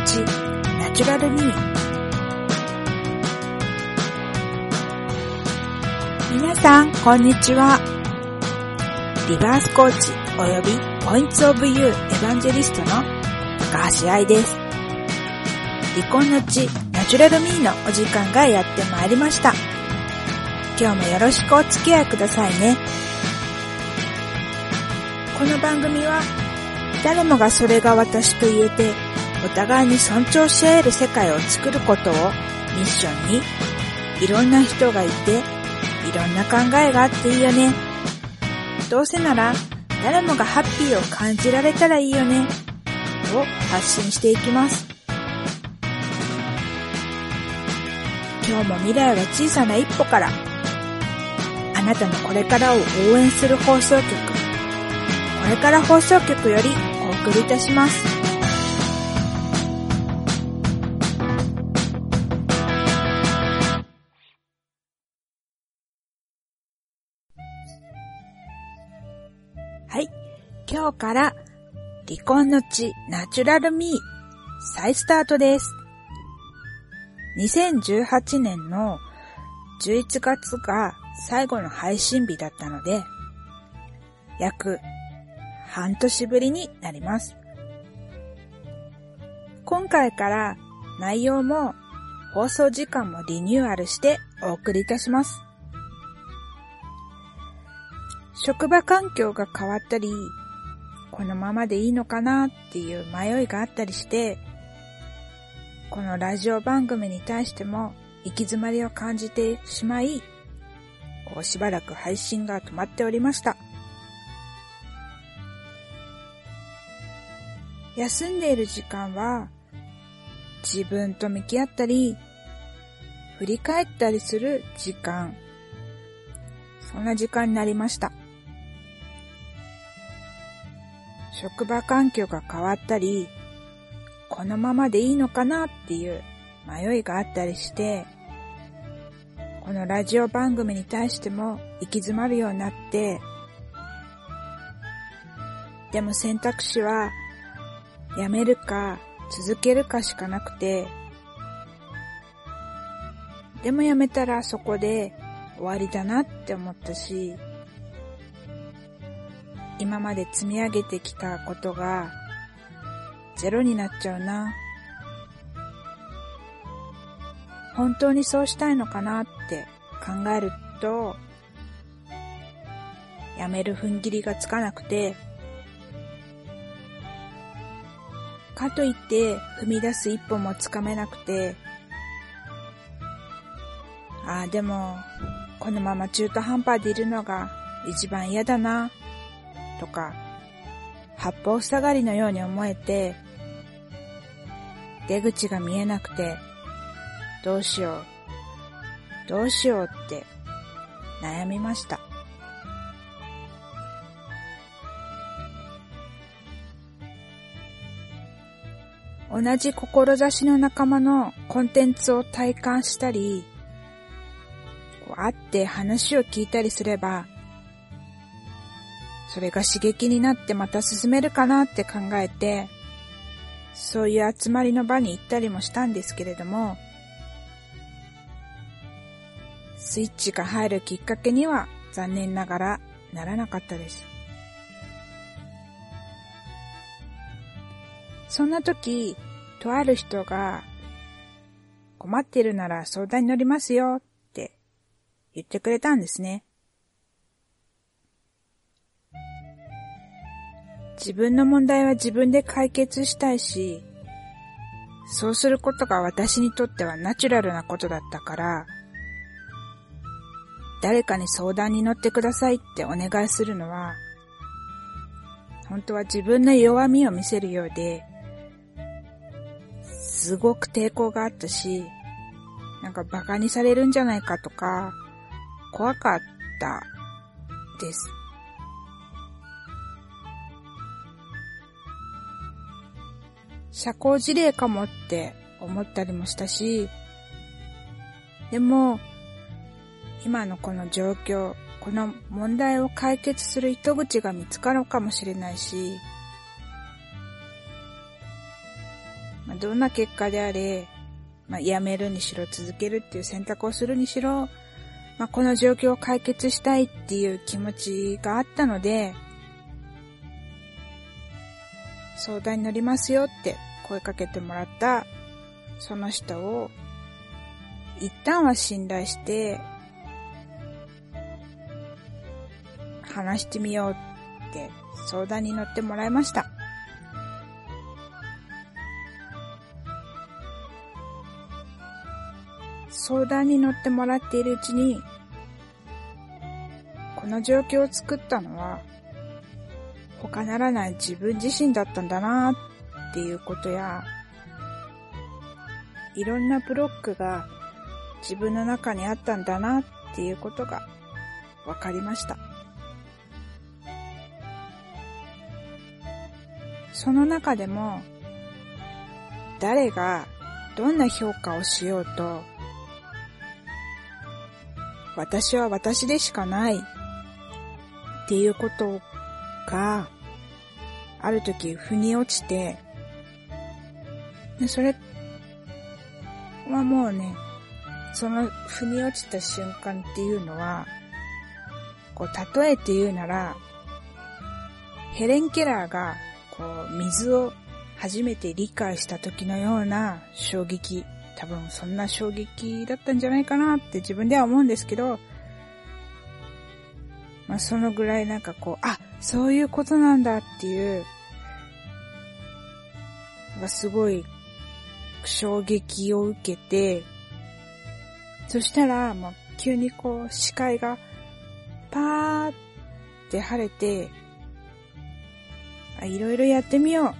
コンの地ナチュラルミー皆さん、こんにちは。リバースコーチ及びポイントオブユーエヴァンジェリストの高橋愛です。離婚の地ナチュラルミーのお時間がやってまいりました。今日もよろしくお付き合いくださいね。この番組は誰もがそれが私と言えてお互いに尊重し合える世界を作ることをミッションにいろんな人がいていろんな考えがあっていいよね。どうせなら誰もがハッピーを感じられたらいいよね。を発信していきます。今日も未来は小さな一歩からあなたのこれからを応援する放送局これから放送局よりお送りいたします。今日から離婚の地ナチュラルミー再スタートです。2018年の11月が最後の配信日だったので、約半年ぶりになります。今回から内容も放送時間もリニューアルしてお送りいたします。職場環境が変わったり、このままでいいのかなっていう迷いがあったりして、このラジオ番組に対しても行き詰まりを感じてしまい、こうしばらく配信が止まっておりました。休んでいる時間は、自分と向き合ったり、振り返ったりする時間、そんな時間になりました。職場環境が変わったり、このままでいいのかなっていう迷いがあったりして、このラジオ番組に対しても行き詰まるようになって、でも選択肢はやめるか続けるかしかなくて、でもやめたらそこで終わりだなって思ったし、今まで積み上げてきたことがゼロになっちゃうな。本当にそうしたいのかなって考えると、やめる踏ん切りがつかなくて、かといって踏み出す一歩もつかめなくて、ああ、でも、このまま中途半端でいるのが一番嫌だな、とか、八方塞がりのように思えて、出口が見えなくて、どうしよう、どうしようって悩みました。同じ志の仲間のコンテンツを体感したり、こう会って話を聞いたりすれば、それが刺激になってまた進めるかなって考えて、そういう集まりの場に行ったりもしたんですけれども、スイッチが入るきっかけには残念ながらならなかったです。そんな時、とある人が困っているなら相談に乗りますよって言ってくれたんですね。自分の問題は自分で解決したいし、そうすることが私にとってはナチュラルなことだったから、誰かに相談に乗ってくださいってお願いするのは、本当は自分の弱みを見せるようで、すごく抵抗があったし、なんか馬鹿にされるんじゃないかとか、怖かったです。社交辞令かもって思ったりもしたし、でも、今のこの状況、この問題を解決する糸口が見つかるかもしれないし、まあ、どんな結果であれ、まあ、辞めるにしろ続けるっていう選択をするにしろ、まあ、この状況を解決したいっていう気持ちがあったので、相談に乗りますよって声かけてもらったその人を一旦は信頼して話してみようって相談に乗ってもらいました。相談に乗ってもらっているうちに、この状況を作ったのは、他ならない自分自身だったんだなっっていうことや、いろんなブロックが自分の中にあったんだなっていうことが分かりました。その中でも、誰がどんな評価をしようと、私は私でしかないっていうことが、ある時腑に落ちて、でそれはもうね、その腑に落ちた瞬間っていうのは、こう、例えて言うなら、ヘレン・ケラーが、こう、水を初めて理解した時のような衝撃、多分そんな衝撃だったんじゃないかなって自分では思うんですけど、まあそのぐらいなんかこう、あ、そういうことなんだっていう、すごい衝撃を受けて、そしたら、もう急にこう視界がパーって晴れて、いろいろやってみよう。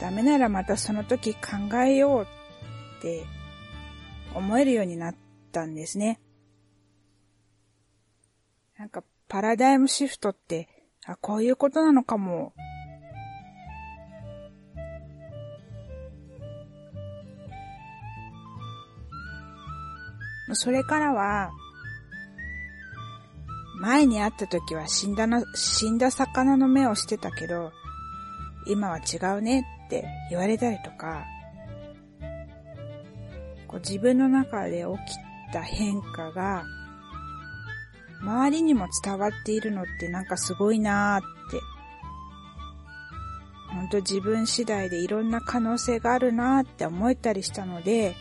ダメならまたその時考えようって思えるようになったんですね。なんかパラダイムシフトって、あ、こういうことなのかもそれからは、前に会った時は死んだな、死んだ魚の目をしてたけど、今は違うねって言われたりとか、こう自分の中で起きた変化が、周りにも伝わっているのってなんかすごいなーって。ほんと自分次第でいろんな可能性があるなーって思えたりしたので、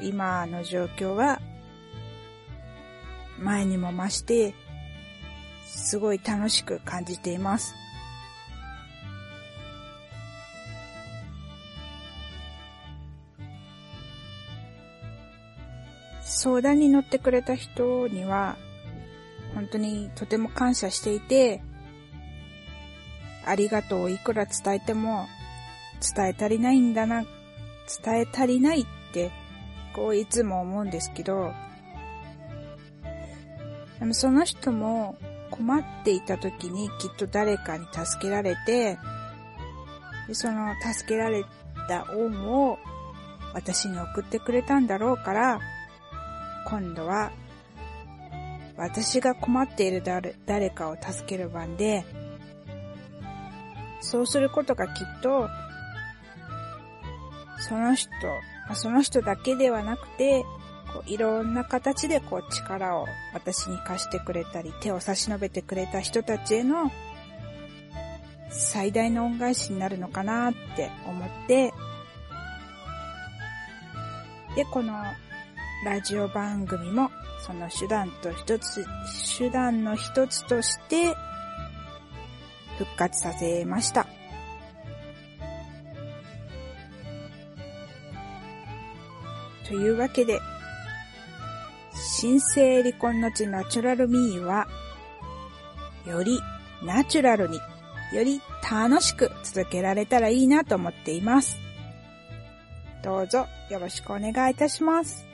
う今の状況は前にも増してすごい楽しく感じています。相談に乗ってくれた人には本当にとても感謝していてありがとうをいくら伝えても伝え足りないんだな、伝え足りないってこういつも思うんですけど、でもその人も困っていた時にきっと誰かに助けられて、でその助けられた恩を私に送ってくれたんだろうから、今度は私が困っている誰誰かを助ける番で、そうすることがきっと、その人あその人だけではなくて、こういろんな形でこう力を私に貸してくれたり、手を差し伸べてくれた人たちへの最大の恩返しになるのかなって思って、で、このラジオ番組もその手段と一つ、手段の一つとして復活させました。というわけで、新生離婚の地ナチュラルミーは、よりナチュラルに、より楽しく続けられたらいいなと思っています。どうぞよろしくお願いいたします。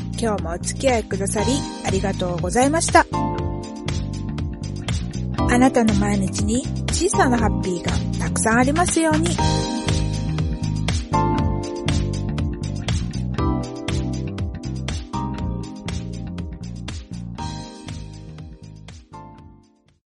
今日もお付き合いくださりありがとうございました。あなたの毎日に小さなハッピーがたくさんありますように。